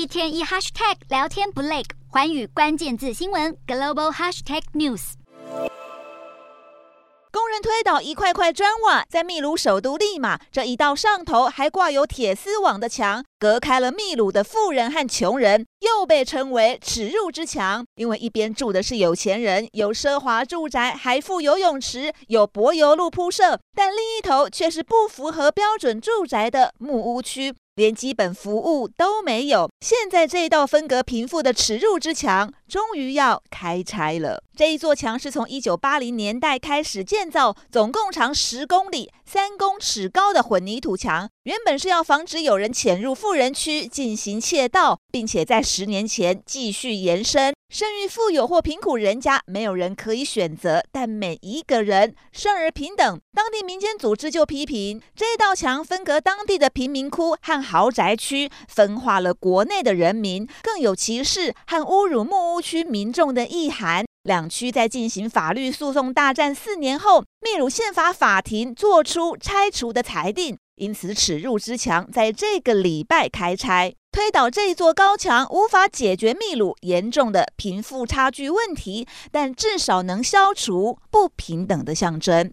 一天一 hashtag 聊天不累，寰宇关键字新闻 global hashtag news。工人推倒一块块砖瓦，在秘鲁首都利马，这一道上头还挂有铁丝网的墙，隔开了秘鲁的富人和穷人，又被称为耻辱之墙。因为一边住的是有钱人，有奢华住宅，还附游泳池，有柏油路铺设，但另一头却是不符合标准住宅的木屋区。连基本服务都没有，现在这道分隔贫富的耻辱之墙终于要开拆了。这一座墙是从一九八零年代开始建造，总共长十公里、三公尺高的混凝土墙，原本是要防止有人潜入富人区进行窃盗，并且在十年前继续延伸。生育富有或贫苦人家，没有人可以选择，但每一个人生而平等。当地民间组织就批评这道墙分隔当地的贫民窟和豪宅区，分化了国内的人民，更有歧视和侮辱木屋区民众的意涵。两区在进行法律诉讼大战四年后，秘鲁宪法法庭作出拆除的裁定，因此耻辱之墙在这个礼拜开拆。推倒这座高墙无法解决秘鲁严重的贫富差距问题，但至少能消除不平等的象征。